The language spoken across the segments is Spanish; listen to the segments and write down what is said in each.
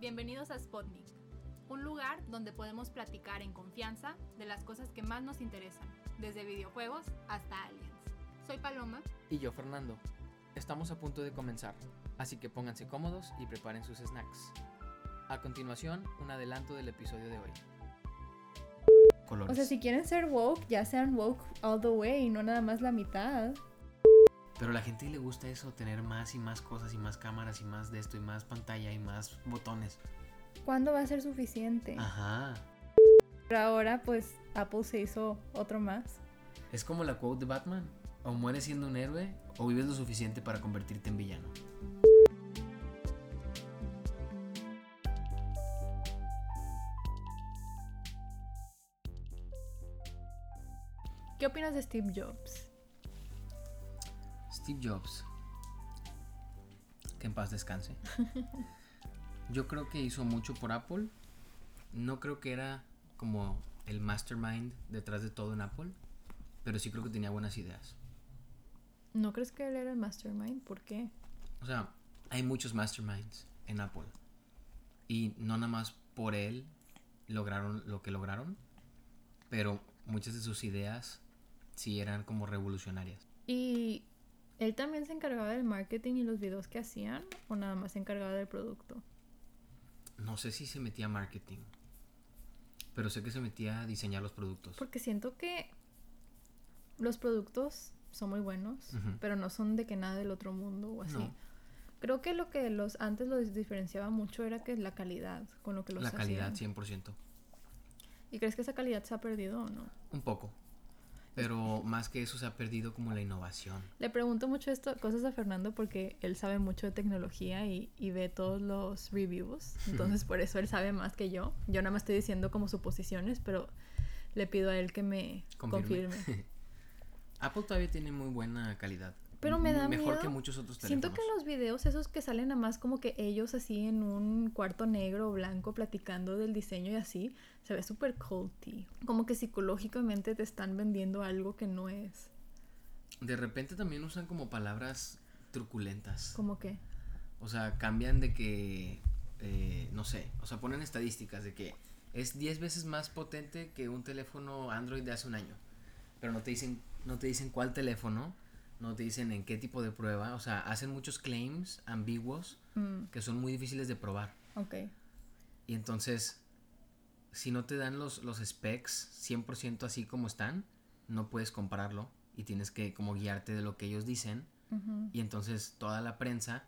Bienvenidos a Spotnik, un lugar donde podemos platicar en confianza de las cosas que más nos interesan, desde videojuegos hasta aliens. Soy Paloma. Y yo, Fernando. Estamos a punto de comenzar, así que pónganse cómodos y preparen sus snacks. A continuación, un adelanto del episodio de hoy. Colores. O sea, si quieren ser woke, ya sean woke all the way, no nada más la mitad. Pero a la gente le gusta eso, tener más y más cosas y más cámaras y más de esto y más pantalla y más botones. ¿Cuándo va a ser suficiente? Ajá. Pero ahora pues Apple se hizo otro más. Es como la quote de Batman. O mueres siendo un héroe o vives lo suficiente para convertirte en villano. ¿Qué opinas de Steve Jobs? Steve Jobs. Que en paz descanse. Yo creo que hizo mucho por Apple. No creo que era como el mastermind detrás de todo en Apple. Pero sí creo que tenía buenas ideas. ¿No crees que él era el mastermind? ¿Por qué? O sea, hay muchos masterminds en Apple. Y no nada más por él lograron lo que lograron. Pero muchas de sus ideas sí eran como revolucionarias. Y ¿Él también se encargaba del marketing y los videos que hacían o nada más se encargaba del producto? No sé si se metía a marketing, pero sé que se metía a diseñar los productos. Porque siento que los productos son muy buenos, pero no son de que nada del otro mundo o así. Creo que lo que los antes los diferenciaba mucho era que la calidad con lo que los La calidad, 100%. ¿Y crees que esa calidad se ha perdido o no? Un poco. Pero más que eso se ha perdido como la innovación. Le pregunto mucho esto, cosas a Fernando porque él sabe mucho de tecnología y, ve todos los reviews. Entonces por eso él sabe más que yo. Yo nada más estoy diciendo como suposiciones, pero le pido a él que me confirme. Apple todavía tiene muy buena calidad. Pero me da Mejor que muchos otros teléfonos. Siento que en los videos esos que salen nada más como que ellos así en un cuarto negro o blanco platicando del diseño y así, se ve súper culty. Como que psicológicamente te están vendiendo algo que no es. De repente también usan como palabras truculentas. ¿Cómo qué? O sea, cambian de que, eh, no sé, o sea, ponen estadísticas de que es 10 veces más potente que un teléfono Android de hace un año. Pero no te dicen, no te dicen cuál teléfono no te dicen en qué tipo de prueba, o sea, hacen muchos claims ambiguos mm. que son muy difíciles de probar. Ok. Y entonces, si no te dan los, los specs 100% así como están, no puedes compararlo y tienes que como guiarte de lo que ellos dicen. Y entonces toda la prensa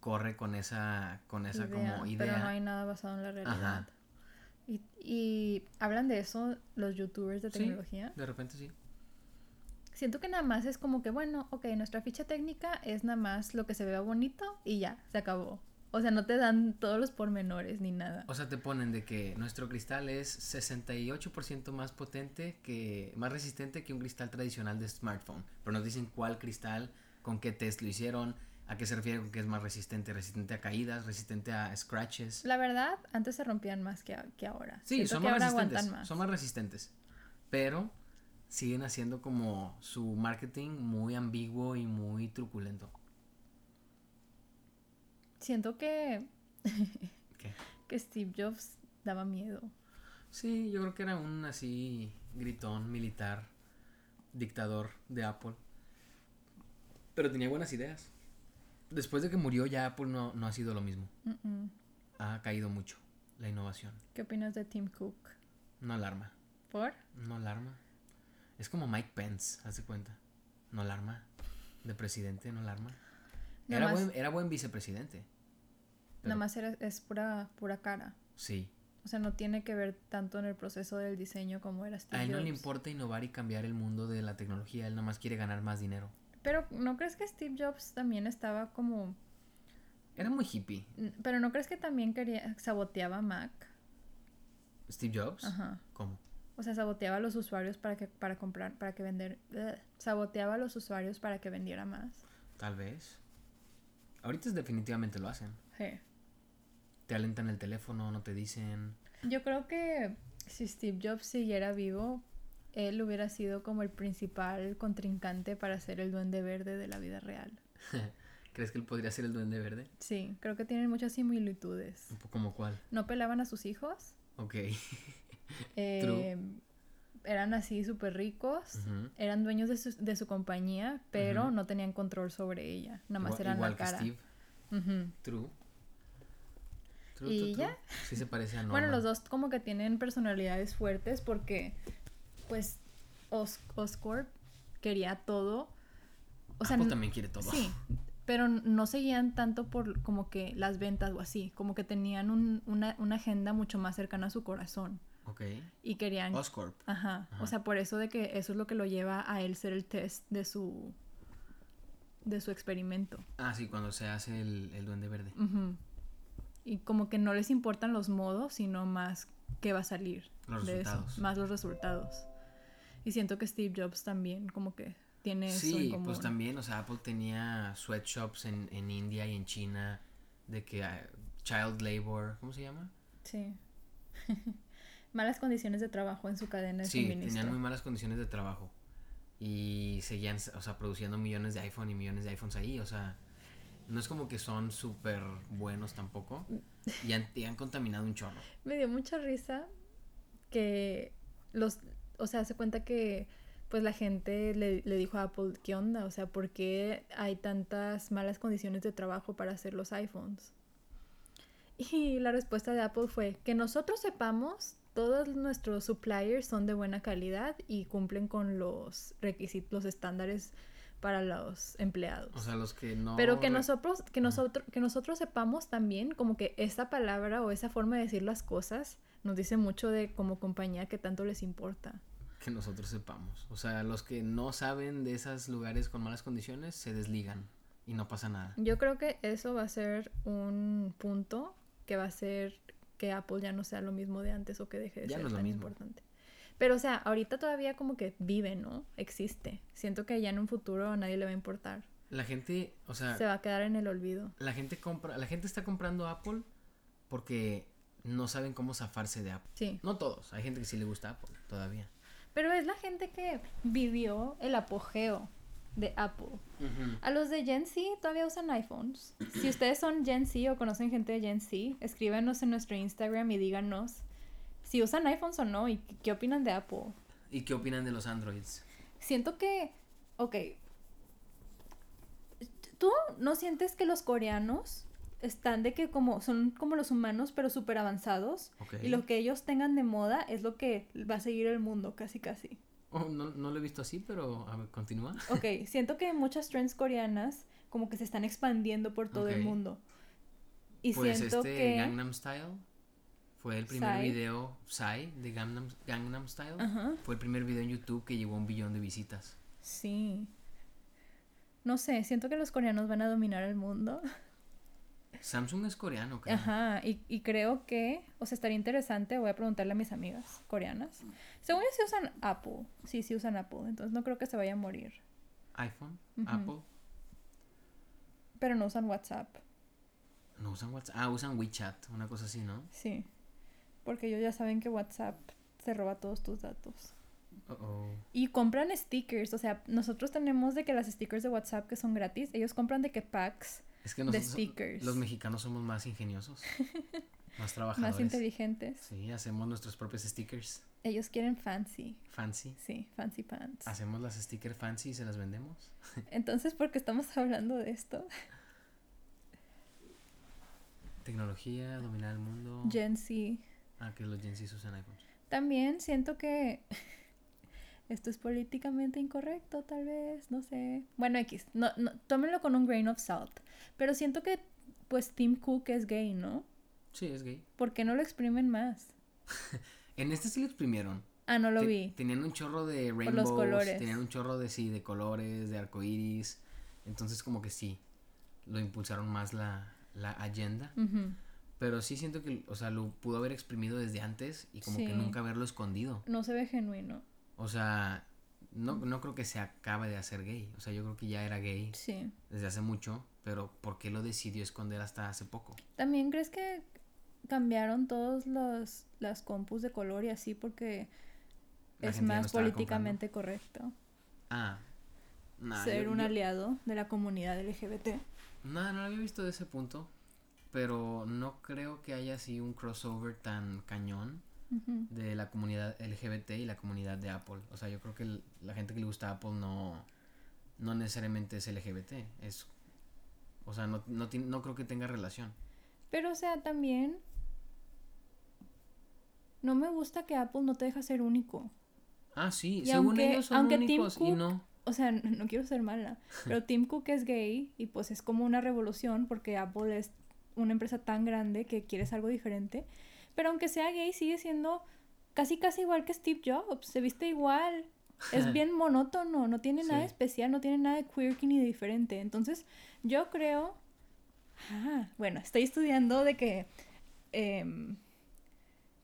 corre con esa, con esa como idea. Pero no hay nada basado en la realidad. Y, y hablan de eso los youtubers de tecnología. de repente sí. Siento que nada más es como que, bueno, ok, nuestra ficha técnica es nada más lo que se vea bonito y ya, se acabó. O sea, no te dan todos los pormenores ni nada. O sea, te ponen de que nuestro cristal es 68% más potente que más resistente que un cristal tradicional de smartphone, pero nos dicen cuál cristal, con qué test lo hicieron, a qué se refiere con que es más resistente, resistente a caídas, resistente a scratches. La verdad, antes se rompían más que, que ahora. Sí, son más resistentes. Son más resistentes. Pero siguen haciendo como su marketing muy ambiguo y muy truculento. Siento que. que Steve Jobs daba miedo. Sí, yo creo que era un así gritón militar, dictador de Apple. Pero tenía buenas ideas. Después de que murió ya Apple no, no ha sido lo mismo. Ha caído mucho la innovación. ¿Qué opinas de Tim Cook? No alarma. ¿Por? No alarma. Es como Mike Pence, hace cuenta. No alarma. De presidente, no alarma. Era, buen, era buen vicepresidente. Nada más es pura, pura cara. Sí. O sea, no tiene que ver tanto en el proceso del diseño como era Steve A él no le importa innovar y cambiar el mundo de la tecnología, él nada más quiere ganar más dinero. Pero ¿no crees que Steve Jobs también estaba como... Era muy hippie. Pero ¿no crees que también quería saboteaba Mac? Steve Jobs? Ajá. ¿Cómo? O sea, saboteaba a los usuarios para que para comprar, para que vender, saboteaba a los usuarios para que vendiera más. Tal vez. Ahorita definitivamente lo hacen. Sí. Te alentan el teléfono, no te dicen. Yo creo que si Steve Jobs siguiera vivo, él hubiera sido como el principal contrincante para ser el duende verde de la vida real. ¿Crees que él podría ser el duende verde? Sí, creo que tienen muchas similitudes. Como cuál. No pelaban a sus hijos. Ok. Eh, eran así súper ricos. Eran dueños de su, de su compañía, pero no tenían control sobre ella. Nada más Igual- eran igual la que cara. Steve. Ujú. True. True, ¿Y true, true. ya? Sí se parece a Norman. Bueno, los dos como que tienen personalidades fuertes porque, pues, Os Oscorp quería todo. O sea, Apple también quiere todo. Sí, pero no seguían tanto por como que las ventas o así, como que tenían un- una, una agenda mucho más cercana a su corazón Ok. y querían... Oscorp. Ajá, Ajá. o sea, por eso de que eso es lo que lo lleva a él ser el test de su de su experimento. Ah, sí, cuando se hace el, el duende verde. Ujú. Y como que no les importan los modos, sino más qué va a salir Los de eso, resultados. más los resultados. Y siento que Steve Jobs también como que tiene eso en Sí, común. pues también, o sea, Apple tenía sweatshops en, en India y en China de que ah, child labor, ¿cómo se llama? Sí. Malas condiciones de trabajo en su cadena de Sí, suministro. tenían muy malas condiciones de trabajo y seguían, o sea, produciendo millones de iPhone y millones de iPhones ahí, o sea, no es como que son súper buenos tampoco y han, y han contaminado un chorro. Me dio mucha risa que los, o sea, se cuenta que pues la gente le, le dijo a Apple, ¿qué onda? O sea, ¿por qué hay tantas malas condiciones de trabajo para hacer los iPhones? Y la respuesta de Apple fue que nosotros sepamos, todos nuestros suppliers son de buena calidad y cumplen con los requisitos, los estándares para los empleados. O sea, los que no... Pero que nosotros, que nosotros, que nosotros sepamos también como que esa palabra o esa forma de decir las cosas nos dice mucho de como compañía que tanto les importa. Que nosotros sepamos. O sea, los que no saben de esos lugares con malas condiciones se desligan y no pasa nada. Yo creo que eso va a ser un punto que va a ser que Apple ya no sea lo mismo de antes o que deje de Ya ser no tan mismo. importante. Pero o sea, ahorita todavía como que vive, ¿no? Existe. Siento que ya en un futuro a nadie le va a importar. La gente, o sea, Se va a quedar en el olvido. la gente compra, la gente está comprando Apple porque no saben cómo zafarse de Apple. Sí. No todos, hay gente que sí le gusta Apple todavía. Pero es la gente que vivió el apogeo de Apple. A los de Gen Z todavía usan iPhones. Si ustedes son Gen Z o conocen gente de Gen Z, escríbanos en nuestro Instagram y díganos si usan iPhones o no y qué opinan de Apple. ¿Y qué opinan de los Androids? Siento que, ok, ¿tú no sientes que los coreanos están de que como son como los humanos pero súper avanzados? Ok. Y lo que ellos tengan de moda es lo que va a seguir el mundo, casi casi. Oh, no, no lo he visto así, pero a ver, continúa. Ok, siento que muchas trends coreanas como que se están expandiendo por todo el mundo. Y pues siento este que... Gangnam Style fue el primer Psy. video, Psy, de Gangnam, Gangnam Style. Fue el primer video en YouTube que llegó a un billón de visitas. sí. No sé, siento que los coreanos van a dominar el mundo. Samsung es coreano, creo. Ajá, y, y creo que, o sea, estaría interesante, voy a preguntarle a mis amigas coreanas. Según yo sí usan Apple, sí, sí usan Apple, entonces no creo que se vaya a morir. iPhone. Apple. Pero no usan WhatsApp, No usan WhatsApp. Ah, usan WeChat, una cosa así, ¿no? sí. Porque ellos ya saben que WhatsApp se roba todos tus datos. Uh -oh. Y compran stickers, o sea, nosotros tenemos de que las stickers de WhatsApp que son gratis, ellos compran de que packs Es que nosotros, stickers. los mexicanos somos más ingeniosos, más trabajadores. más inteligentes. Sí, hacemos nuestros propios stickers Ellos quieren fancy, fancy. sí, fancy pants. Hacemos las stickers fancy y se las vendemos. Entonces, ¿por qué estamos hablando de esto? Tecnología, dominar el mundo. Gen Z. Ah, que los Gen Z usan iPhones. También siento que esto es políticamente incorrecto, tal vez, no sé. Bueno, X, no, no, tómenlo con un grain of salt. Pero siento que, pues, Tim Cook es gay, ¿no? Sí, es gay. ¿Por qué no lo exprimen más? En este sí lo exprimieron. Ah, no lo Te- vi. Tenían un chorro de los rainbows, colores. tenían un chorro de sí, de colores, de arcoiris. Entonces como que sí, lo impulsaron más la, la agenda. Pero sí siento que, o sea, lo pudo haber exprimido desde antes y como que nunca haberlo escondido. No se ve genuino. O sea, no, no creo que se acabe de hacer gay. O sea, yo creo que ya era gay Sí. desde hace mucho, pero ¿por qué lo decidió esconder hasta hace poco? ¿También crees que cambiaron todos los las compus de color y así porque La es no más políticamente correcto Ah, nah, ser yo- un yo- aliado de la comunidad LGBT? No, no lo había visto de ese punto. Pero no creo que haya así un crossover tan cañón De la comunidad LGBT y la comunidad de Apple. O sea, yo creo que el- la gente que le gusta Apple no, no necesariamente es LGBT. Es, o sea, no, no, no creo que tenga relación. Pero, o sea, también. No me gusta que Apple no te deja ser único. Ah, sí, Y según aunque- ellos son aunque Tim únicos y no. O sea, no, no quiero ser mala, pero Tim Cook es gay y pues es como una revolución porque Apple es una empresa tan grande que quieres algo diferente. Pero aunque sea gay, sigue siendo casi casi igual que Steve Jobs. Se viste igual. Es bien monótono, no tiene nada especial, no tiene nada de quirky ni de diferente. Entonces, yo creo. Ah, bueno, estoy estudiando de que. em,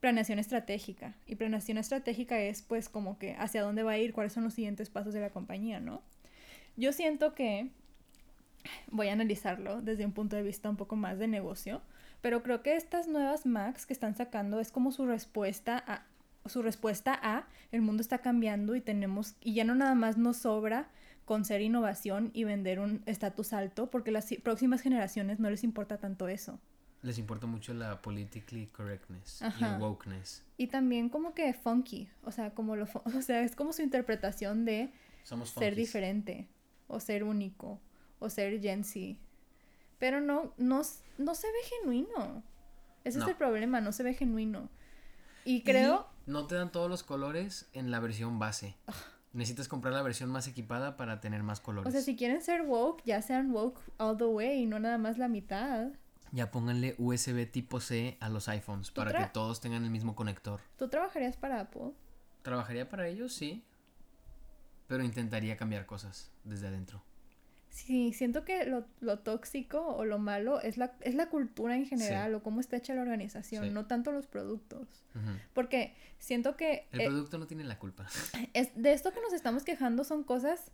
planeación estratégica. Y planeación estratégica es pues como que hacia dónde va a ir, cuáles son los siguientes pasos de la compañía, ¿no? Yo siento que voy a analizarlo desde un punto de vista un poco más de negocio, pero creo que estas nuevas Macs que están sacando es como su respuesta a su respuesta a el mundo está cambiando y tenemos y ya no nada más nos sobra con ser innovación y vender un estatus alto porque las próximas generaciones no les importa tanto eso. Les importa mucho la politically correctness y Ajá. el wokeness. Y también como que funky, o sea, como lo o sea, es como su interpretación de Somos ser diferente o ser único o ser Gen Z. Pero no no no se ve genuino. Ese No. es el problema, no se ve genuino. Y creo Y no te dan todos los colores en la versión base. Necesitas comprar la versión más equipada para tener más colores. o sea, si quieren ser woke, ya sean woke all the way y no nada más la mitad. Ya pónganle USB tipo C a los iPhones para que todos tengan el mismo conector. ¿Tú trabajarías para Apple? ¿Trabajaría para ellos? Sí. Pero intentaría cambiar cosas desde adentro. Sí, siento que lo, lo tóxico o lo malo es la, es la cultura en general o cómo está hecha la organización, Sí. no tanto los productos. Porque siento que El eh, producto no tiene la culpa. es, de esto que nos estamos quejando son cosas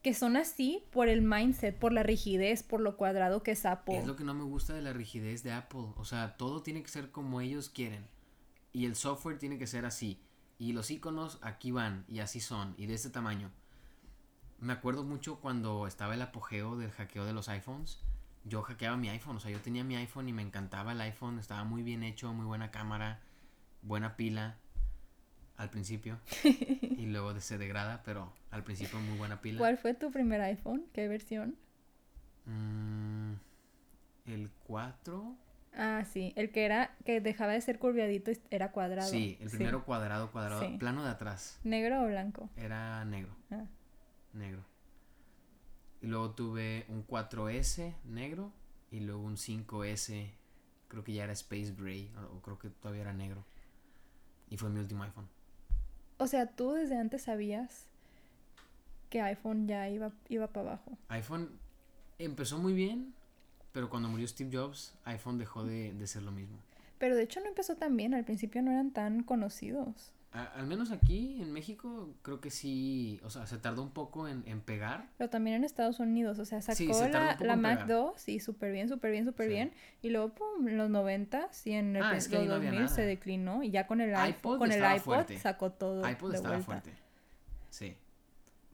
que son así por el mindset, por la rigidez, por lo cuadrado que es Apple. Es lo que no me gusta de la rigidez de Apple. O sea, todo tiene que ser como ellos quieren. Y el software tiene que ser así. Y los iconos aquí van y así son y de este tamaño. Me acuerdo mucho cuando estaba el apogeo del hackeo de los iPhones. Yo hackeaba mi iPhone, o sea, yo tenía mi iPhone y me encantaba el iPhone, estaba muy bien hecho, muy buena cámara, buena pila al principio y luego se degrada, pero al principio muy buena pila. ¿Cuál fue tu primer iPhone? ¿Qué versión? Mm, el 4 Ah, sí, el que era que dejaba de ser curviadito y era cuadrado. Sí, el primero cuadrado, cuadrado, Sí. plano de atrás. ¿Negro o blanco? Era negro, Ah. Negro. Y luego tuve un 4S negro y luego un 5S, creo que ya era Space Gray, o, o creo que todavía era negro. Y fue mi último iPhone. O sea, tú desde antes sabías que iPhone ya iba, iba para abajo. iPhone empezó muy bien, pero cuando murió Steve Jobs, iPhone dejó de, de ser lo mismo. Pero de hecho no empezó tan bien, al principio no eran tan conocidos. A- al menos aquí en México, creo que sí, o sea, se tardó un poco en, en pegar. Pero también en Estados Unidos, o sea, sacó Sí, se la, la Mac pegar. 2 y súper bien, súper bien, súper Sí. bien. Y luego, pum, en los 90 y en el Ah, es que ahí los no había 2000 se declinó. Y ya con el, iPod con el iPod fuerte. sacó todo iPod de estaba vuelta. fuerte. Sí.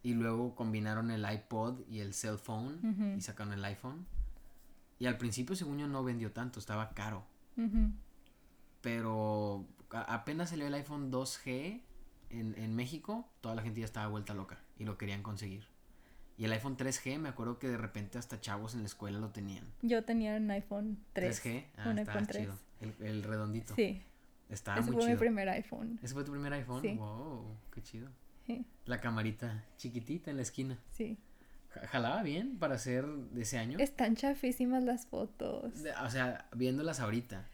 Y luego combinaron el iPod y el cell phone y sacaron el iPhone. Y al principio, según yo, no vendió tanto, estaba caro. Pero apenas salió el iPhone 2G en, en México, toda la gente ya estaba vuelta loca y lo querían conseguir. Y el iPhone 3G, me acuerdo que de repente hasta chavos en la escuela lo tenían. Yo tenía un iPhone 3. 3G, ah, un iPhone 3. chido. El, el redondito. Sí, Estaba ese muy fue chido. mi primer iPhone. ¿Ese fue tu primer iPhone? Sí. Wow, qué chido. Sí, La camarita chiquitita en la esquina. sí. Ja- Jalaba bien para ser de ese año. Están chafísimas las fotos. De- O sea, viéndolas ahorita.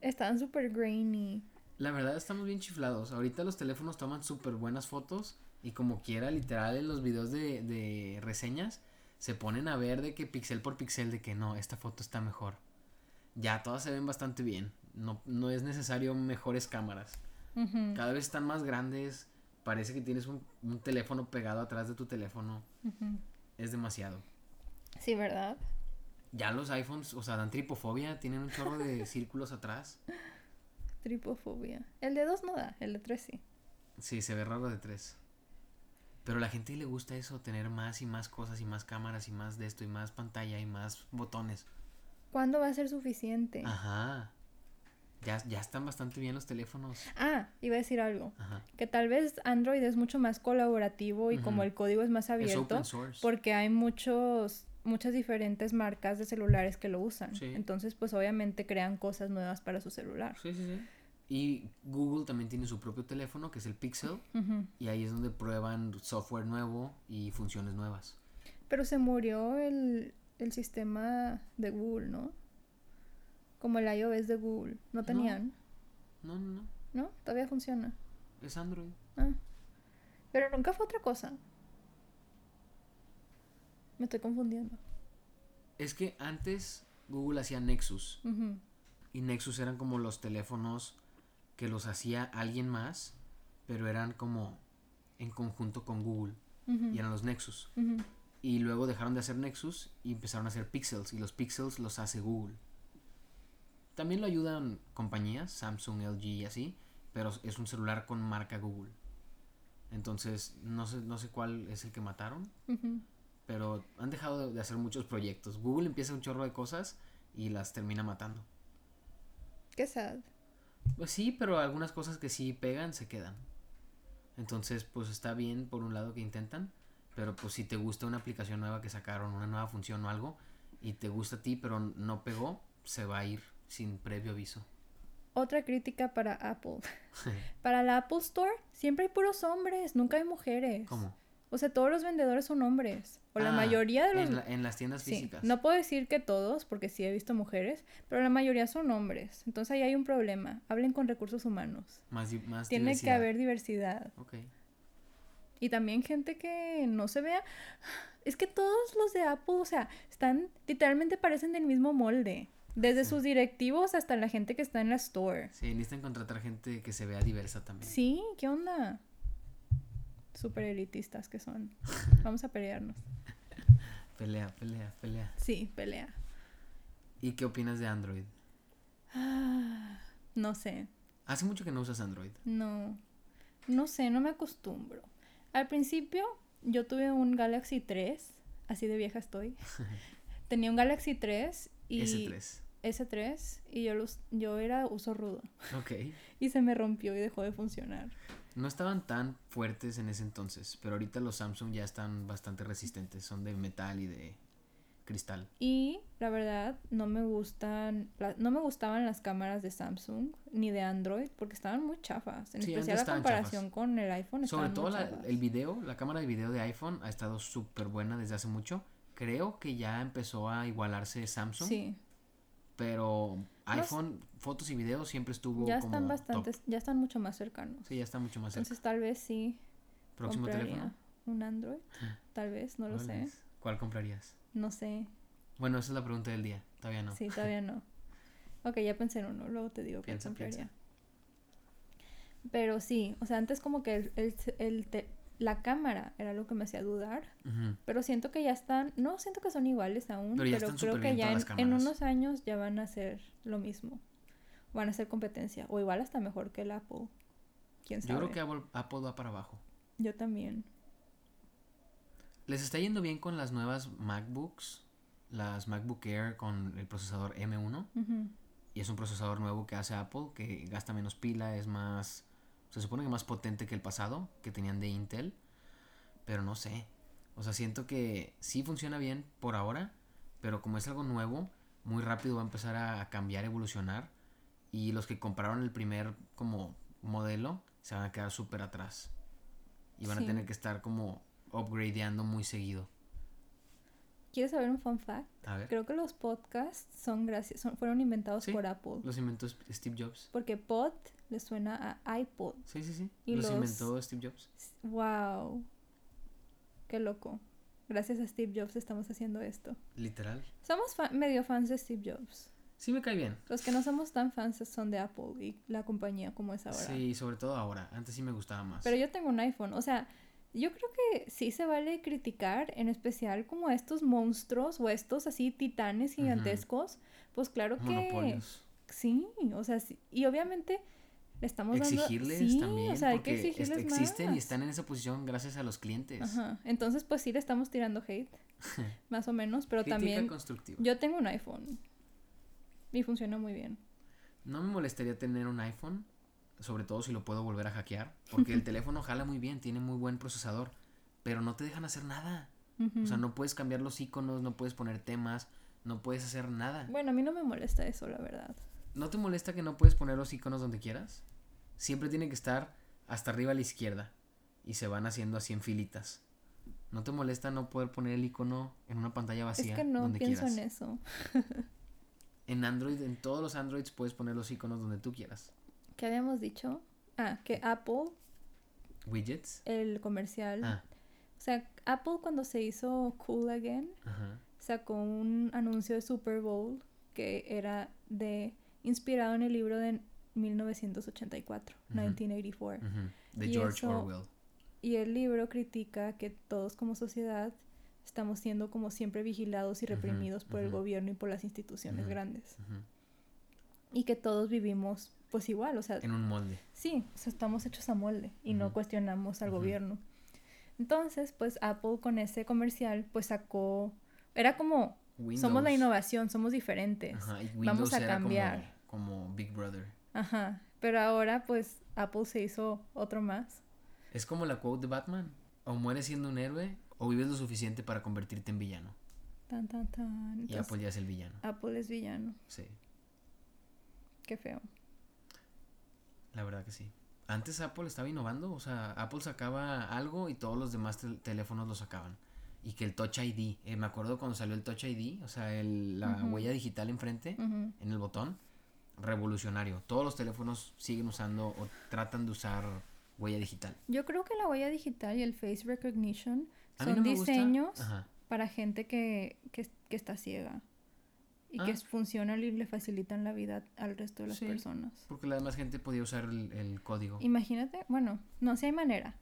Están súper grainy. La verdad estamos bien chiflados. Ahorita los teléfonos toman súper buenas fotos y como quiera, literal, en los videos de, de reseñas se ponen a ver de que pixel por pixel de que no, esta foto está mejor. Ya, todas se ven bastante bien. No, no es necesario mejores cámaras. Cada vez están más grandes. Parece que tienes un, un teléfono pegado atrás de tu teléfono. Es demasiado. Sí, ¿verdad? Ya los iPhones, o sea, dan tripofobia, tienen un chorro de círculos atrás. Tripofobia. El de 2 no da, el de 3 sí. Sí, se ve raro de tres. Pero a la gente le gusta eso, tener más y más cosas y más cámaras y más de esto y más pantalla y más botones. ¿Cuándo va a ser suficiente? Ajá. Ya, ya están bastante bien los teléfonos. Ah, iba a decir algo. Ajá. Que tal vez Android es mucho más colaborativo y como el código es más Es abierto, open source. porque hay muchos muchas diferentes marcas de celulares que lo usan. Sí. Entonces, pues obviamente crean cosas nuevas para su celular. Sí, sí, sí. Y Google también tiene su propio teléfono, que es el Pixel, y ahí es donde prueban software nuevo y funciones nuevas. Pero se murió el, el sistema de Google, ¿no? Como el iOS de Google. No tenían, No, no, no. ¿no? Todavía funciona. Es Android. Ah. Pero nunca fue otra cosa. Me estoy confundiendo. Es que antes Google hacía Nexus. Y Nexus eran como los teléfonos que los hacía alguien más, pero eran como en conjunto con Google. Y eran los Nexus. Y luego dejaron de hacer Nexus y empezaron a hacer Pixels. Y los Pixels los hace Google. También lo ayudan compañías, Samsung, LG y así. Pero es un celular con marca Google. Entonces, no sé, no sé cuál es el que mataron. Pero han dejado de- de hacer muchos proyectos. Google empieza un chorro de cosas y las termina matando. Qué sad. Pues sí, pero algunas cosas que sí pegan se quedan. Entonces, pues está bien por un lado que intentan, pero pues si te gusta una aplicación nueva que sacaron, una nueva función o algo, y te gusta a ti pero no pegó, se va a ir sin previo aviso. Otra crítica para Apple. Para la Apple Store siempre hay puros hombres, nunca hay mujeres. ¿Cómo? O sea, todos los vendedores son hombres. O la Ah, mayoría de los... En, la- en las tiendas Sí, físicas. no puedo decir que todos, porque sí he visto mujeres, pero la mayoría son hombres. Entonces ahí hay un problema. Hablen con recursos humanos. Más, más Tiene que haber diversidad. Ok. Y también gente que no se vea. Es que todos los de Apple, o sea, están, literalmente parecen del mismo molde. Desde sus directivos hasta la gente que está en la store. Sí, necesitan contratar gente que se vea diversa también. Sí, ¿qué onda? Súper elitistas que son. Vamos a pelearnos. Pelea, pelea, pelea. Sí, pelea. ¿Y qué opinas de Android? Ah, no sé. Hace mucho que no usas Android. No. No sé, no me acostumbro. Al principio yo tuve un Galaxy 3, así de vieja estoy. Tenía un Galaxy 3 y S3. S3 y yo los, yo era uso rudo Ok. y se me rompió y dejó de funcionar. No estaban tan fuertes en ese entonces, pero ahorita los Samsung ya están bastante resistentes. Son de metal y de cristal. Y la verdad no me gustan la- no me gustaban las cámaras de Samsung ni de Android porque estaban muy chafas, en Sí, especial la comparación chafas. con el iPhone Sobre todo la- el video, la cámara de video de iPhone ha estado súper buena desde hace mucho. Creo que ya empezó a igualarse Samsung, Sí, pero iPhone, fotos y videos siempre estuvo ya como están top. bastantes, ya están mucho más cercanos. Sí, ya está mucho más cerca. Entonces tal vez sí Próximo teléfono. un Android, tal vez, no lo sé. ¿Cuál comprarías? no sé, Bueno, esa es la pregunta del día. Todavía no. sí, todavía no. Ok, ya pensé en uno, luego te digo Piensa, qué compraría. piensa. Pero sí, o sea, antes como que el, el- el te- la cámara era lo que me hacía dudar, pero siento que ya están, no siento que son iguales aún, Pero creo que ya en, unos años ya van a hacer lo mismo. Van a hacer competencia, o igual hasta mejor que el Apple. ¿Quién sabe? Yo creo que Apple, Apple va para abajo. Yo también. Les está yendo bien con las nuevas MacBooks, las MacBook Air con el procesador M1. Ujú. Y es un procesador nuevo que hace Apple, que gasta menos pila, es más... Se supone que más potente que el pasado, que tenían de Intel. Pero no sé. O sea, siento que sí funciona bien por ahora, pero como es algo nuevo, muy rápido va a empezar a cambiar, evolucionar. Y los que compraron el primer como modelo se van a quedar súper atrás. Y van Sí. a tener que estar como upgradeando muy seguido. ¿Quieres saber un fun fact? A ver. Creo que los podcasts son gracias, son, fueron inventados Sí. por Apple. Los inventó Steve Jobs. Porque pod le suena a iPod. Sí, sí, sí. Y los, los- inventó Steve Jobs. Wow. Qué loco. Gracias a Steve Jobs estamos haciendo esto. Literal. Somos fa- medio fans de Steve Jobs. Sí me cae bien. Los que no somos tan fans son de Apple y la compañía como es ahora. Sí, sobre todo ahora. Antes sí me gustaba más. Pero yo tengo un iPhone. O sea, yo creo que sí se vale criticar, en especial como a estos monstruos o estos así titanes gigantescos. Pues claro que... Monopolios. Sí, o sea, sí. y obviamente le estamos exigirles dando... Sí, también o sea, hay que exigirles existen y están en esa posición gracias a los clientes. Ajá. Entonces, pues sí le estamos tirando hate, más o menos, pero Crítica también constructiva. yo tengo un iPhone y funciona muy bien. No me molestaría tener un iPhone, sobre todo si lo puedo volver a hackear, porque el teléfono jala muy bien, tiene muy buen procesador, pero no te dejan hacer nada. O sea, no puedes cambiar los iconos, no puedes poner temas, no puedes hacer nada. Bueno, a mí no me molesta eso, la verdad. ¿No te molesta que no puedes poner los iconos donde quieras? Siempre tiene que estar hasta arriba a la izquierda y se van haciendo así en filitas. ¿No te molesta no poder poner el icono en una pantalla vacía es que no donde pienso quieras? en eso. En Android, en todos los Androids puedes poner los iconos donde tú quieras. ¿Qué habíamos dicho? Ah, que Apple, Widgets. el comercial. Ah, O sea, Apple cuando se hizo Cool Again, ajá. sacó un anuncio de Super Bowl que era de inspirado en el libro de 1984, Ujú. 1984. ujú, De Y George eso- Orwell. Y el libro critica que todos como sociedad estamos siendo como siempre vigilados y reprimidos por el gobierno y por las instituciones grandes. Y que todos vivimos pues igual, o sea, En un molde. sí, o sea, estamos hechos a molde y no Ujú. cuestionamos al Ujú. gobierno. Entonces, pues Apple con ese comercial pues sacó, era como, somos la Windows. innovación, somos diferentes. Ajá, y Vamos Windows a era como- cambiar. Como, Big Brother. Ajá, pero ahora pues Apple se hizo otro más. Es como la quote de Batman. O mueres siendo un héroe o vives lo suficiente para convertirte en villano. Tan, tan, tan. Y Entonces, Apple ya es el villano. Apple es villano, Sí, qué feo. La verdad que sí. Antes Apple estaba innovando. O sea, Apple sacaba algo y todos los demás tel- teléfonos lo sacaban. Y que el Touch ID. eh, me acuerdo cuando salió el Touch ID. O sea, el- la Ujú. huella digital enfrente. Ujú. en el botón, revolucionario. Todos los teléfonos siguen usando o tratan de usar huella digital. Yo creo que la huella digital y el face recognition son no diseños para gente que, que, que está ciega y que Ah. funcionan y le facilitan la vida al resto de las Sí. personas. Porque la demás gente podía usar el, el código. Imagínate, bueno, no, si hay manera.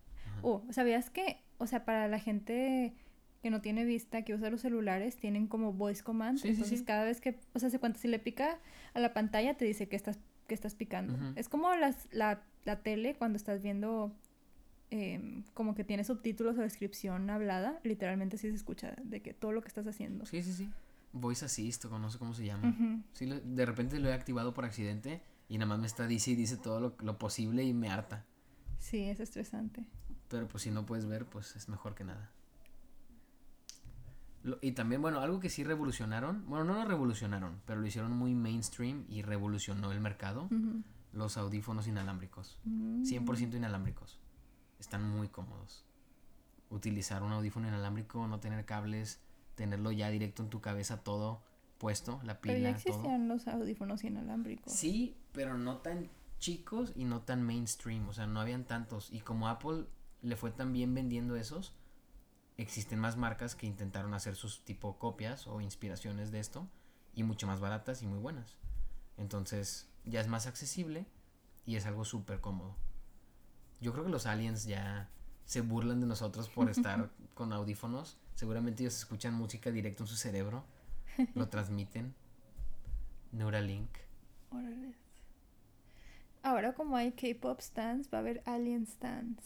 Oh, ¿sabías que, o sea, para la gente que no tiene vista, que usa los celulares, tienen como voice command? Sí, entonces cada vez que, o sea, se cuenta, si le pica a la pantalla te dice que estás, que estás picando. Es como las, la, la tele cuando estás viendo em, como que tiene subtítulos o descripción hablada, literalmente sí se escucha de que todo lo que estás haciendo. Sí, sí, sí. Voice Assist o no sé cómo se llama. Sí, de repente lo he activado por accidente y nada más me está dice y dice todo lo, lo posible y me harta. Sí, es estresante. Pero pues si no puedes ver, pues es mejor que nada. Lo- y también, bueno, algo que sí revolucionaron, bueno, no lo revolucionaron, pero lo hicieron muy mainstream y revolucionó el mercado, los audífonos inalámbricos. Mm. 100% inalámbricos. Están muy cómodos. Utilizar un audífono inalámbrico, no tener cables, tenerlo ya directo en tu cabeza todo puesto, la Pero ya pila, todo. existían los audífonos inalámbricos. Sí, pero no tan chicos y no tan mainstream, o sea, no habían tantos. Y como Apple le fue tan bien vendiendo esos, existen más marcas que intentaron hacer sus tipo copias o inspiraciones de esto y mucho más baratas y muy buenas. Entonces, ya es más accesible y es algo súper cómodo. Yo creo que los aliens ya se burlan de nosotros por estar con audífonos. Seguramente ellos escuchan música directo en su cerebro, lo transmiten. Neuralink. Ahora como hay K-pop stands, va a haber alien stands.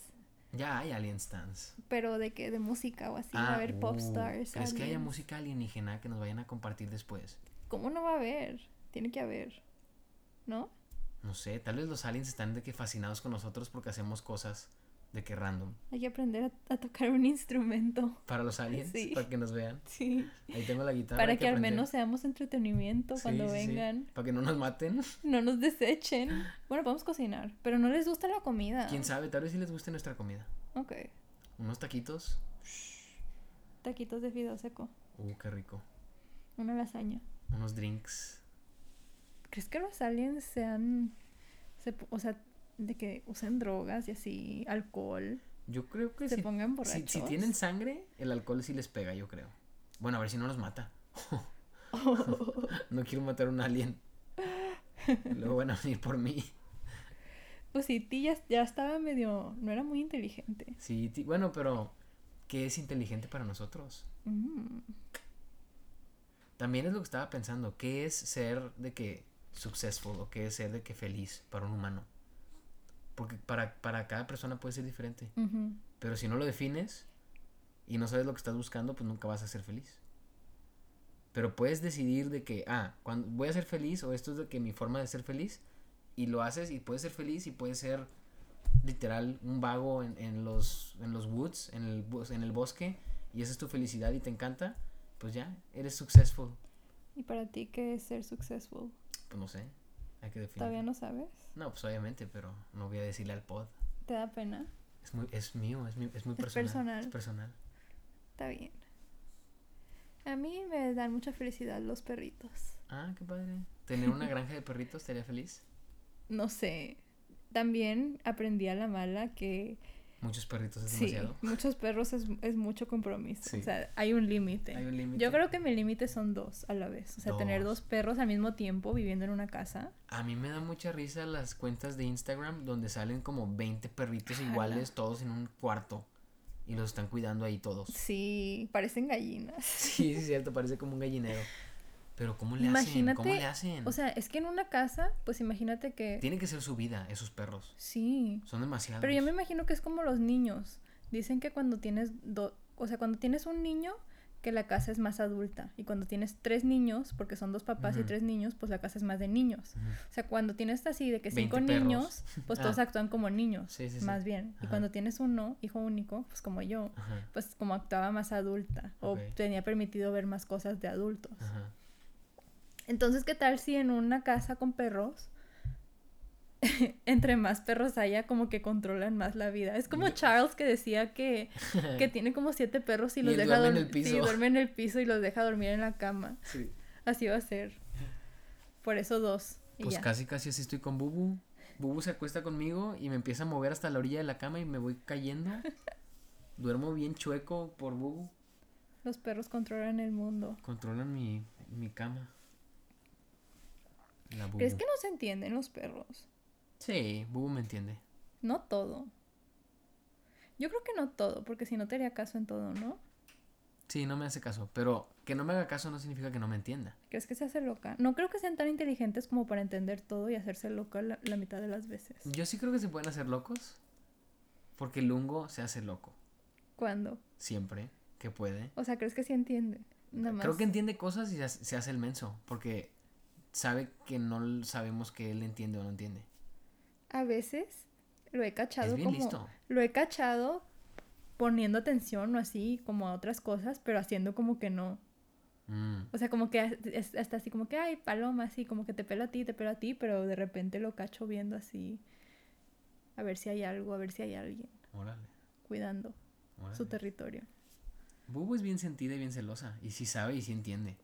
Ya hay alien stands. Pero de que de música o así, va a haber pop uh, stars. ¿Crees que haya aliens. música alienígena que nos vayan a compartir después? ¿Cómo no va a haber? Tiene que haber. ¿No? No sé, tal vez los aliens están de que fascinados con nosotros porque hacemos cosas de que random. Hay que aprender a, a tocar un instrumento. Para los aliens, Sí. para que nos vean. Sí. Ahí tengo la guitarra. Para que, al menos seamos entretenimiento Sí, cuando sí. vengan. Para que no nos maten. No nos desechen. Bueno, podemos cocinar. Pero no les gusta la comida. Quién sabe, tal vez sí les guste nuestra comida. Ok. Unos taquitos. Taquitos de fideo seco. Uh, qué rico. Una lasaña. Unos drinks. ¿Crees que los aliens sean. se- o sea, de que usen drogas y así, alcohol? Yo creo que Se si, pongan si, borrachos. si tienen sangre, el alcohol sí les pega, yo creo. Bueno, a ver si no los mata. no quiero matar a un alien. Luego van a venir por mí. Pues sí, Ti ya, ya estaba medio. No era muy inteligente. Sí, bueno, pero ¿qué es inteligente para nosotros? Mm. También es lo que estaba pensando. ¿Qué es ser de que successful o qué es ser de que feliz para un humano? Porque para, para cada persona puede ser diferente. Pero si no lo defines y no sabes lo que estás buscando, pues nunca vas a ser feliz. Pero puedes decidir de que, ah, cuando voy a ser feliz o esto es de que mi forma de ser feliz y lo haces y puedes ser feliz y puedes ser literal un vago en, en los en los woods, en el en el bosque y esa es tu felicidad y te encanta, pues ya, eres successful. ¿Y para ti qué es ser successful? Pues no sé, hay que. ¿Todavía no sabes? No, pues obviamente, pero no voy a decirle al pod. ¿Te da pena? Es muy es mío, es, mi- es muy Es personal. personal. Es personal. Está bien. A mí me dan mucha felicidad los perritos. Ah, qué padre. Tener una granja de perritos estaría feliz. No sé. También aprendí a la mala que Muchos perritos es sí, demasiado. muchos perros es, es mucho compromiso. Sí. O sea, hay un límite. Yo creo que mi límite son dos a la vez. O sea, tener Dos. perros al mismo tiempo viviendo en una casa. A mí me da mucha risa las cuentas de Instagram donde salen como 20 perritos iguales, todos en un cuarto. Y los están cuidando ahí todos. Sí, parecen gallinas. Sí, sí, es cierto, parece como un gallinero. Pero ¿cómo le hacen? Imagínate, ¿Cómo le hacen? O sea, es que en una casa, pues imagínate que... Tiene que ser su vida, esos perros. Sí. Son demasiados. Pero yo me imagino que es como los niños. Dicen que cuando tienes dos, o sea, cuando tienes un niño, que la casa es más adulta. Y cuando tienes tres niños, porque son dos papás y tres niños, pues la casa es más de niños. O sea, cuando tienes así de que 20 cinco niños, pues todos Ah. actúan como niños, Sí, sí, sí. más bien. Y cuando tienes uno, hijo único, pues como yo, Ajá, pues como actuaba más adulta o tenía permitido ver más cosas de adultos. ajá. Entonces, ¿qué tal si en una casa con perros, entre más perros haya, como que controlan más la vida? Es como Charles que decía que, que tiene como siete perros y los deja duerme en dorm- el sí, piso. duerme en el piso y los deja dormir en la cama. Sí. Así va a ser. Por eso dos. Y Pues ya. casi, casi así estoy con Bubu. Bubu se acuesta conmigo y me empieza a mover hasta la orilla de la cama y me voy cayendo. Duermo bien chueco por Bubu. Los perros controlan el mundo. Controlan mi, mi cama. La Bubu. ¿Crees que no se entienden los perros? Sí, Bubu me entiende. No todo. Yo creo que no todo, porque si no te haría caso en todo, ¿no? Sí, no me hace caso. Pero que no me haga caso no significa que no me entienda. ¿Crees que se hace loca? No creo que sean tan inteligentes como para entender todo y hacerse loca la, la mitad de las veces. Yo sí creo que se pueden hacer locos. Porque Lungo se hace loco. ¿Cuándo? Siempre que puede. O sea, ¿crees que sí entienden? Nada más. Creo que entiende cosas y se hace el menso. Porque sabe que no sabemos que él entiende o no entiende. A veces lo he cachado Es bien como... listo. Lo he cachado poniendo atención o así como a otras cosas, pero haciendo como que no. Mm. O sea, como que es- hasta así como que, ay, paloma, así como que te pelo a ti, te pelo a ti, pero de repente lo cacho viendo así. A ver si hay algo, a ver si hay alguien Órale, cuidando órale. su territorio. Bubu es bien sentida y bien celosa. Y sí sabe y sí entiende.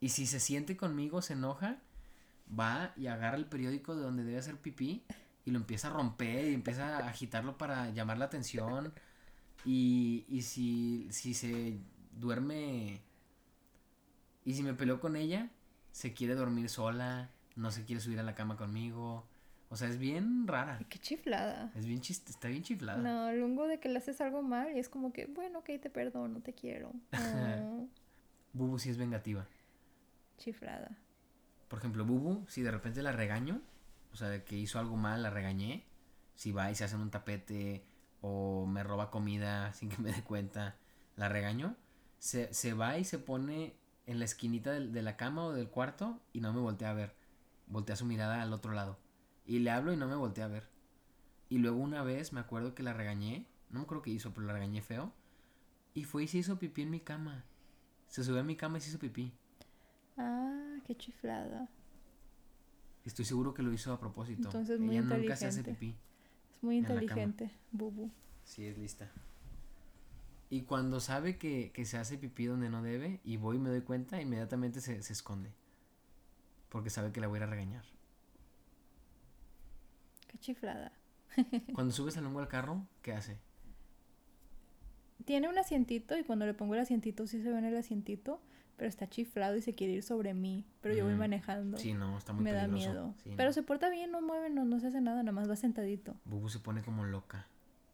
Y si se siente conmigo, se enoja, va y agarra el periódico de donde debe hacer pipí y lo empieza a romper y empieza a agitarlo para llamar la atención. Y, y si, si se duerme y si me peleo con ella, se quiere dormir sola, no se quiere subir a la cama conmigo. O sea, es bien rara. Qué chiflada. Es bien chiste, está bien chiflada. No, lungo de que le haces algo mal y es como que, bueno, ok, te perdono, te quiero. Oh, Bubu sí es vengativa. Chiflada. Por ejemplo, Bubu, si de repente la regaño, o sea, de que hizo algo mal, la regañé, si va y se hace en un tapete o me roba comida sin que me dé cuenta, la regaño, se, se va y se pone en la esquinita del- de, la cama o del cuarto y no me voltea a ver. Voltea su mirada al otro lado. Y le hablo y no me voltea a ver. Y luego una vez me acuerdo que la regañé, no me acuerdo qué hizo, pero la regañé feo. Y fue y se hizo pipí en mi cama. Se subió a mi cama y se hizo pipí. Ah, qué chiflada. Estoy seguro que lo hizo a propósito. Entonces, muy Ella nunca se hace inteligente. pipí. Es muy la inteligente, Bubu. Sí, es lista. Y cuando sabe que, que se hace pipí donde no debe y voy y me doy cuenta, inmediatamente se, se esconde. Porque sabe que la voy a ir a regañar. Qué chiflada. Cuando subes al lungo al carro, ¿qué hace? Tiene un asientito y cuando le pongo el asientito sí se ve en el asientito, pero está chiflado y se quiere ir sobre mí. Pero yo voy Mm, manejando. Sí, no, está muy me da peligroso. miedo. Sí, pero no. se porta bien, no mueve, no, no se hace nada, nada más va sentadito. Bubu se pone como loca.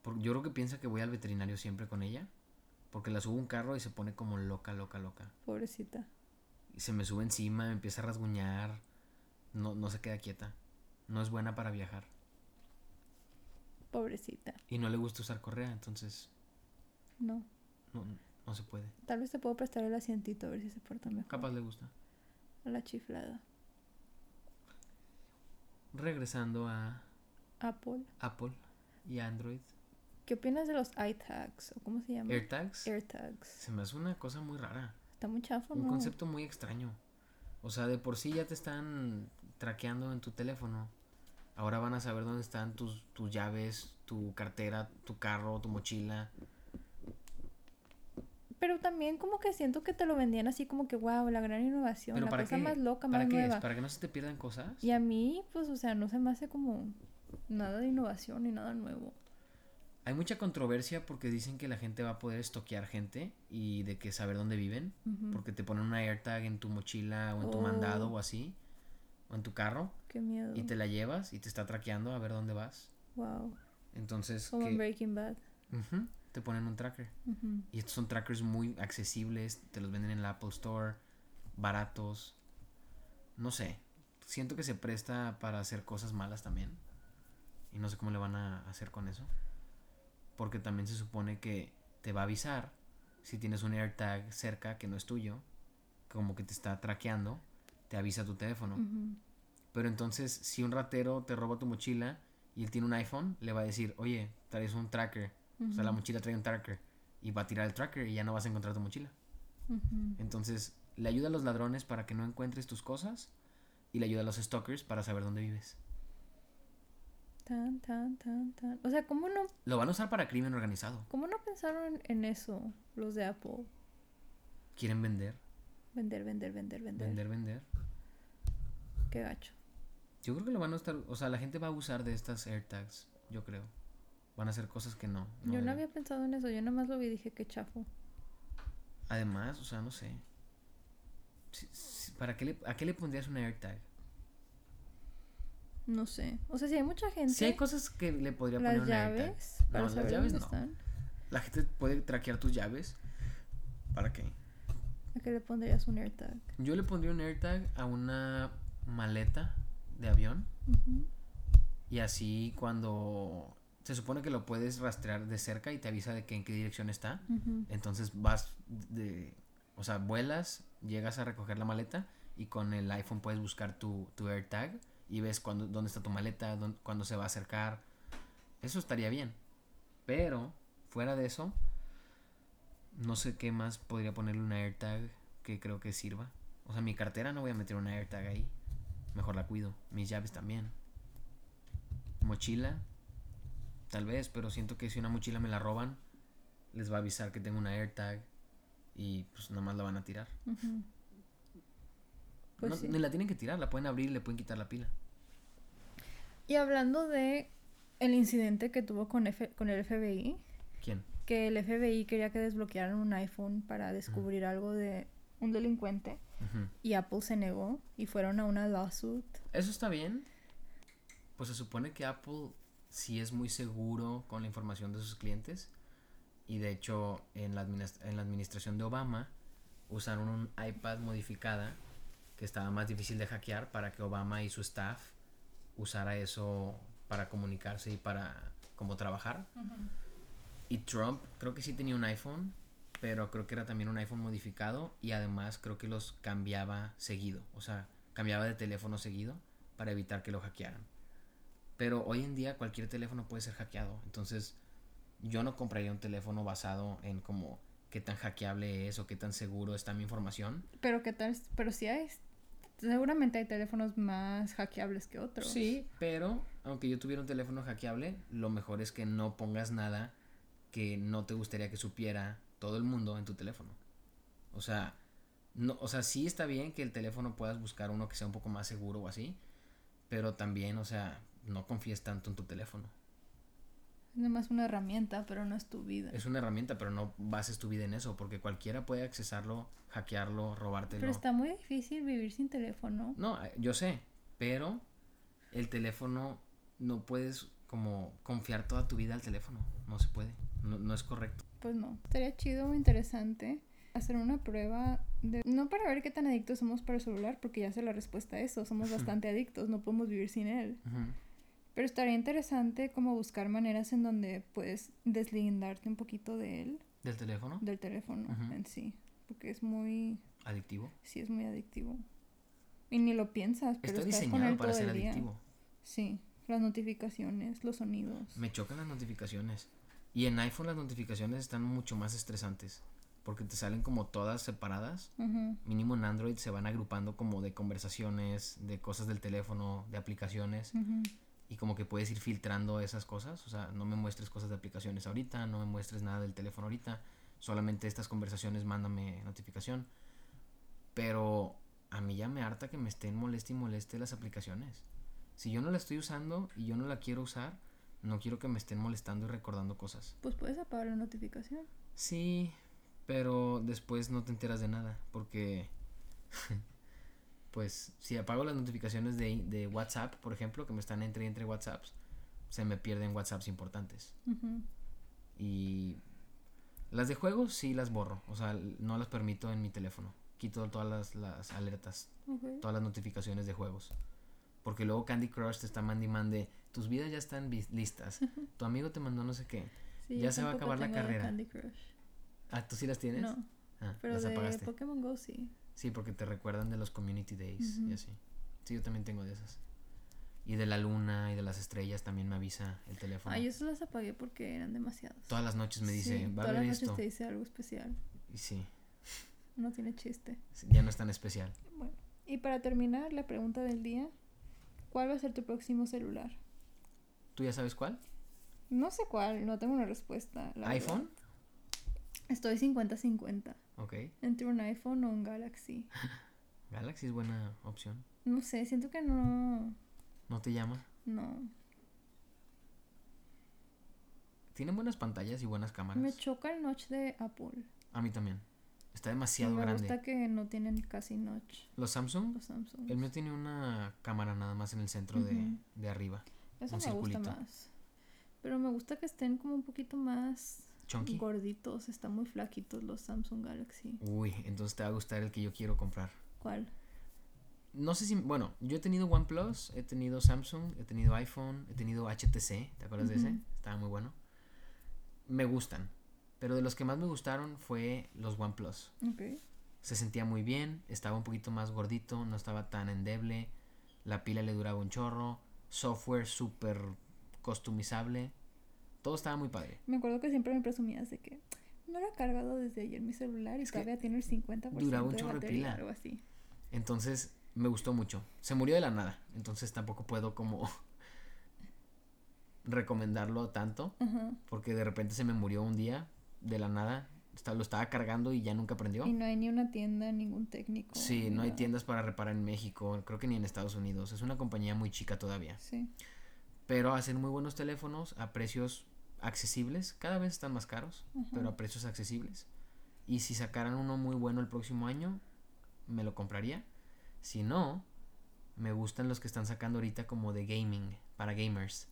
Por- yo creo que piensa que voy al veterinario siempre con ella. Porque la subo a un carro y se pone como loca, loca, loca. Pobrecita. Y se me sube encima, me empieza a rasguñar. No, no se queda quieta. No es buena para viajar. Pobrecita. Y no le gusta usar correa, entonces No. no, no se puede. Tal vez te puedo prestar el asientito a ver si se porta mejor. Capaz le gusta. A la chiflada. Regresando a Apple. Apple y Android. ¿Qué opinas de los iTags? ¿O cómo se llama? AirTags. AirTags. Se me hace una cosa muy rara. Está muy chafo, Un ¿no? concepto muy extraño. O sea, de por sí ya te están traqueando en tu teléfono. Ahora van a saber dónde están tus, tus llaves, tu cartera, tu carro, tu mochila. Pero también como que siento que te lo vendían así como que, wow, la gran innovación, Pero la ¿para cosa qué? más loca, ¿Para más qué es? nueva. ¿Para que no se te pierdan cosas? Y a mí, pues, o sea, no se me hace como nada de innovación ni nada nuevo. Hay mucha controversia porque dicen que la gente va a poder estoquear gente y de que saber dónde viven. Ujú. Porque te ponen una AirTag en tu mochila o en tu Oh. mandado o así. O en tu carro. Qué miedo. Y te la llevas y te está traqueando a ver dónde vas. Wow. Entonces, Como en que- Breaking Bad. Ujú, te ponen un tracker. Y estos son trackers muy accesibles, te los venden en la Apple Store, baratos. No sé, siento que se presta para hacer cosas malas también. Y no sé cómo le van a hacer con eso. Porque también se supone que te va a avisar si tienes un AirTag cerca que no es tuyo, como que te está traqueando, te avisa tu teléfono. Ujú. Pero entonces, si un ratero te roba tu mochila y él tiene un iPhone, le va a decir, oye, traes un tracker. O sea, la mochila trae un tracker. Y va a tirar el tracker y ya no vas a encontrar tu mochila. Entonces, le ayuda a los ladrones para que no encuentres tus cosas. Y le ayuda a los stalkers para saber dónde vives. Tan, tan, tan, tan. O sea, ¿cómo no, Lo van a usar para crimen organizado. cómo no pensaron en eso los de Apple? Quieren vender, Vender, vender, vender, vender. vender, vender. Qué gacho. Yo creo que lo van a estar... O sea, la gente va a abusar de estas AirTags. Yo creo. Van a hacer cosas que no. Yo no había pensado en eso. Yo nada más lo vi y dije, qué chafo. Además, o sea, no sé. Si- si- ¿Para qué le, ¿A qué le pondrías una AirTag? No sé. O sea, si hay mucha gente. Si hay cosas que le podría poner una AirTag. llaves. No, las llaves dónde no. están. La gente puede traquear tus llaves. ¿Para qué? ¿A qué le pondrías un AirTag? Yo le pondría un AirTag a una maleta de avión. Y así cuando se supone que lo puedes rastrear de cerca y te avisa de que en qué dirección está. Entonces vas de... O sea, vuelas, llegas a recoger la maleta y con el iPhone puedes buscar tu, tu AirTag y ves cuándo, dónde está tu maleta, dónde, cuándo se va a acercar. Eso estaría bien. Pero, fuera de eso, no sé qué más podría ponerle una AirTag que creo que sirva. O sea, mi cartera no voy a meter una AirTag ahí. Mejor la cuido. Mis llaves también. Mochila, tal vez, pero siento que si una mochila me la roban, les va a avisar que tengo una AirTag y pues nada más la van a tirar. Pues No, sí. Ni la tienen que tirar, la pueden abrir y le pueden quitar la pila. Y hablando de el incidente que tuvo con, F- con el FBI, ¿Quién? que el FBI quería que desbloquearan un iPhone para descubrir algo de un delincuente y Apple se negó y fueron a una lawsuit. Eso está bien. Pues se supone que Apple sí es muy seguro con la información de sus clientes. Y de hecho, en la, adminis- en la administración de Obama usaron un iPad modificada que estaba más difícil de hackear para que Obama y su staff usara eso para comunicarse y para como trabajar. Y Trump creo que sí tenía un iPhone, pero creo que era también un iPhone modificado y además creo que los cambiaba seguido, o sea, cambiaba de teléfono seguido para evitar que lo hackearan. Pero hoy en día cualquier teléfono puede ser hackeado, entonces yo no compraría un teléfono basado en como qué tan hackeable es o qué tan seguro está mi información. Pero qué tal, pero sí hay, seguramente hay teléfonos más hackeables que otros. Sí, pero aunque yo tuviera un teléfono hackeable, lo mejor es que no pongas nada que no te gustaría que supiera todo el mundo en tu teléfono. O sea, no, o sea, sí está bien que el teléfono puedas buscar uno que sea un poco más seguro o así, pero también, o sea, no confíes tanto en tu teléfono. Es nomás una herramienta, pero no es tu vida. Es una herramienta, pero no bases tu vida en eso, porque cualquiera puede accesarlo, hackearlo, robártelo. Pero está muy difícil vivir sin teléfono. No, eh, yo sé, pero el teléfono no puedes como confiar toda tu vida al teléfono, no se puede, no, no es correcto. Pues no. Estaría chido o interesante hacer una prueba de... No para ver qué tan adictos somos para el celular, porque ya sé la respuesta a eso. Somos bastante adictos, no podemos vivir sin él. Ujú. Pero estaría interesante como buscar maneras en donde puedes deslindarte un poquito de él. ¿Del teléfono? Del teléfono en sí. Porque es muy... Adictivo. Sí, es muy adictivo. Y ni lo piensas, pero Está estás con diseñado él para todo ser el día. adictivo. Sí, las notificaciones, los sonidos. Me chocan las notificaciones. Y en iPhone las notificaciones están mucho más estresantes. Porque te salen como todas separadas. Mínimo en Android se van agrupando como de conversaciones, de cosas del teléfono, de aplicaciones. ujú. Y como que puedes ir filtrando esas cosas. O sea, no me muestres cosas de aplicaciones ahorita, no me muestres nada del teléfono ahorita. Solamente estas conversaciones mándame notificación. Pero a mí ya me harta que me estén moleste y moleste las aplicaciones. Si yo no la estoy usando y yo no la quiero usar, no quiero que me estén molestando y recordando cosas. Pues puedes apagar la notificación. Sí, pero después no te enteras de nada, porque pues si apago las notificaciones de, de WhatsApp, por ejemplo, que me están entre y entre WhatsApps, se me pierden WhatsApps importantes. Y las de juegos sí las borro, o sea, no las permito en mi teléfono. Quito todas las, las alertas, todas las notificaciones de juegos. Porque luego Candy Crush te está mande y mande, tus vidas ya están listas. Tu amigo te mandó no sé qué. Sí, Ya se va a acabar la carrera. Candy Crush. Ah, ¿tú sí las tienes? No, Ah, pero las de apagaste. Pokémon Go sí. Sí, porque te recuerdan de los community days y así. Sí, yo también tengo de esas. Y de la luna y de las estrellas también me avisa el teléfono. Ah, yo se las apagué porque eran demasiados. Todas las noches me dice, Sí, va a todas las noches te dice algo especial. Y sí, No tiene chiste. ya no es tan especial. Bueno, y para terminar, la pregunta del día. ¿Cuál va a ser tu próximo celular? ¿Tú ya sabes cuál? No sé cuál, no tengo una respuesta. la ¿iPhone? verdad. Estoy 50-50. Ok. Entre un iPhone o un Galaxy. Galaxy es buena opción. No sé, siento que no. ¿No te llama? No. Tienen buenas pantallas y buenas cámaras. Me choca el notch de Apple. A mí también. Está demasiado me grande. gusta que no tienen casi notch Los Samsung, los Samsung. el mío tiene una cámara nada más en el centro de, de arriba. Eso un me gusta circulito. más. Pero me gusta que estén como un poquito más Chunky. gorditos. Están muy flaquitos los Samsung Galaxy. Uy, entonces te va a gustar el que yo quiero comprar. ¿Cuál? No sé si, bueno, yo he tenido OnePlus, he tenido Samsung, he tenido iPhone, he tenido HTC, ¿te acuerdas de ese? Estaba muy bueno. Me gustan, pero de los que más me gustaron fue los OnePlus. Ok. Se sentía muy bien, estaba un poquito más gordito, no estaba tan endeble, la pila le duraba un chorro, software súper customizable, todo estaba muy padre. Me acuerdo que siempre me presumías de que no lo he cargado desde ayer mi celular y Es todavía tiene el 50% duraba un de chorro de batería, pila. algo así. Entonces me gustó mucho. Se murió de la nada, entonces tampoco puedo como recomendarlo tanto. Porque de repente se me murió un día de la nada. Está- Lo estaba cargando y ya nunca prendió. Y no hay ni una tienda, ningún técnico. Sí, no hay tiendas para reparar en México, creo que ni en Estados Unidos. Es una compañía muy chica todavía. Sí. Pero hacen muy buenos teléfonos a precios accesibles. Cada vez están más caros, pero a precios accesibles. Y si sacaran uno muy bueno el próximo año, me lo compraría. Si no, me gustan los que están sacando ahorita como de gaming, para gamers.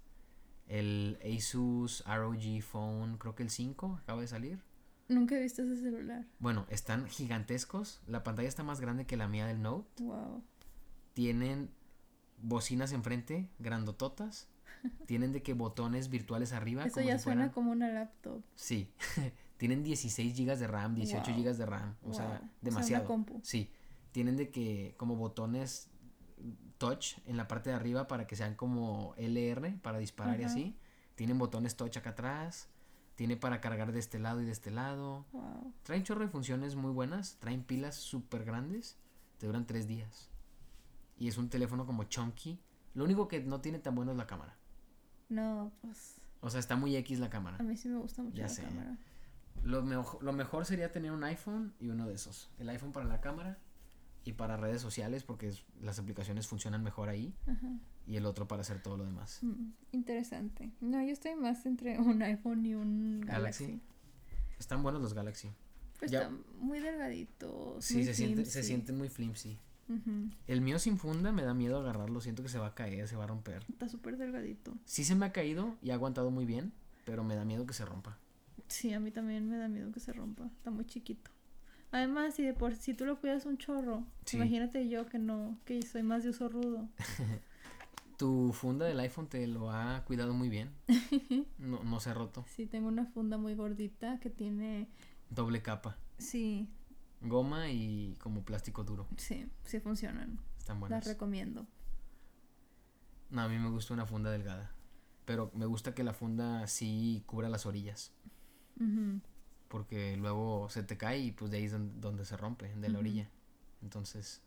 El Asus ROG Phone, creo que el 5 acaba de salir. Nunca he visto ese celular. Bueno, están gigantescos. La pantalla está más grande que la mía del Note. Wow. Tienen bocinas enfrente, grandototas. Tienen de que botones virtuales arriba. Eso como ya si suena fueran- como una laptop. Sí. Tienen 16 GB de RAM, 18 Wow. GB de RAM. O Wow. O sea, una demasiado. compu. Sí. Tienen de que como botones touch en la parte de arriba para que sean como LR para disparar y así. Tienen botones touch acá atrás. Tiene para cargar de este lado y de este lado. Wow. Traen chorro de funciones muy buenas. Traen pilas súper grandes. Te duran tres días. Y es un teléfono como chunky. Lo único que no tiene tan bueno es la cámara. No, pues O sea, está muy X la cámara. a mí sí me gusta mucho Ya la sé. cámara. Lo, mejo- lo mejor sería tener un iPhone y uno de esos. El iPhone para la cámara y para redes sociales porque es- las aplicaciones funcionan mejor ahí. Ajá. Y el otro para hacer todo lo demás. Mm, interesante. No, yo estoy más entre un iPhone y un Galaxy. Galaxy. Están buenos los Galaxy. Pues Ya- están muy delgaditos. Sí, muy se, siente- se sienten muy flimsy. El mío sin funda me da miedo agarrarlo. Siento que se va a caer, se va a romper. Está súper delgadito. Sí se me ha caído y ha aguantado muy bien, pero me da miedo que se rompa. Sí, a mí también me da miedo que se rompa. Está muy chiquito. Además, si de por si tú lo cuidas un chorro, Sí. imagínate yo que no, que soy más de uso rudo. tu funda del iPhone te lo ha cuidado muy bien. No, no se ha roto. Sí, tengo una funda muy gordita que tiene... Doble capa. Sí, Goma y como plástico duro. sí, sí funcionan. Están Las buenas. recomiendo. No, a mí me gusta una funda delgada. Pero me gusta que la funda sí cubra las orillas. Porque luego se te cae y pues de ahí es don- donde se rompe, de la orilla. Entonces.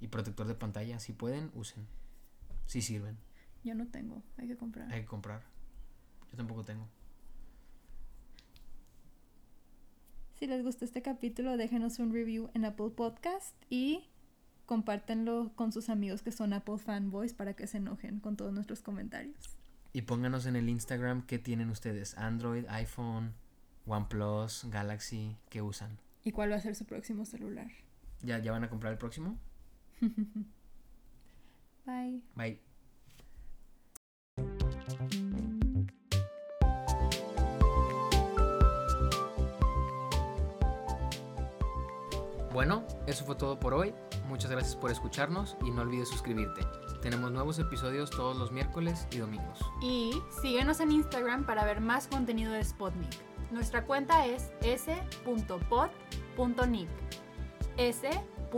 Y protector de pantalla, si pueden, usen. Si sirven. Yo no tengo, hay que comprar. Hay que comprar. Yo tampoco tengo. Si les gustó este capítulo, déjenos un review en Apple Podcast y compártenlo con sus amigos que son Apple fanboys para que se enojen con todos nuestros comentarios. Y pónganos en el Instagram qué tienen ustedes. Android, iPhone, OnePlus, Galaxy, ¿qué usan? ¿Y cuál va a ser su próximo celular? ¿Ya, ya van a comprar el próximo? Bye. Bye. Bueno, eso fue todo por hoy. Muchas gracias por escucharnos y no olvides suscribirte. Tenemos nuevos episodios todos los miércoles y domingos. Y síguenos en Instagram para ver más contenido de Spotnik. Nuestra cuenta es s.pod.nick. s.pod.nik.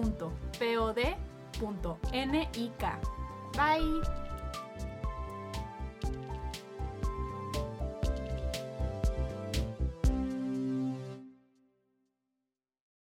Bye.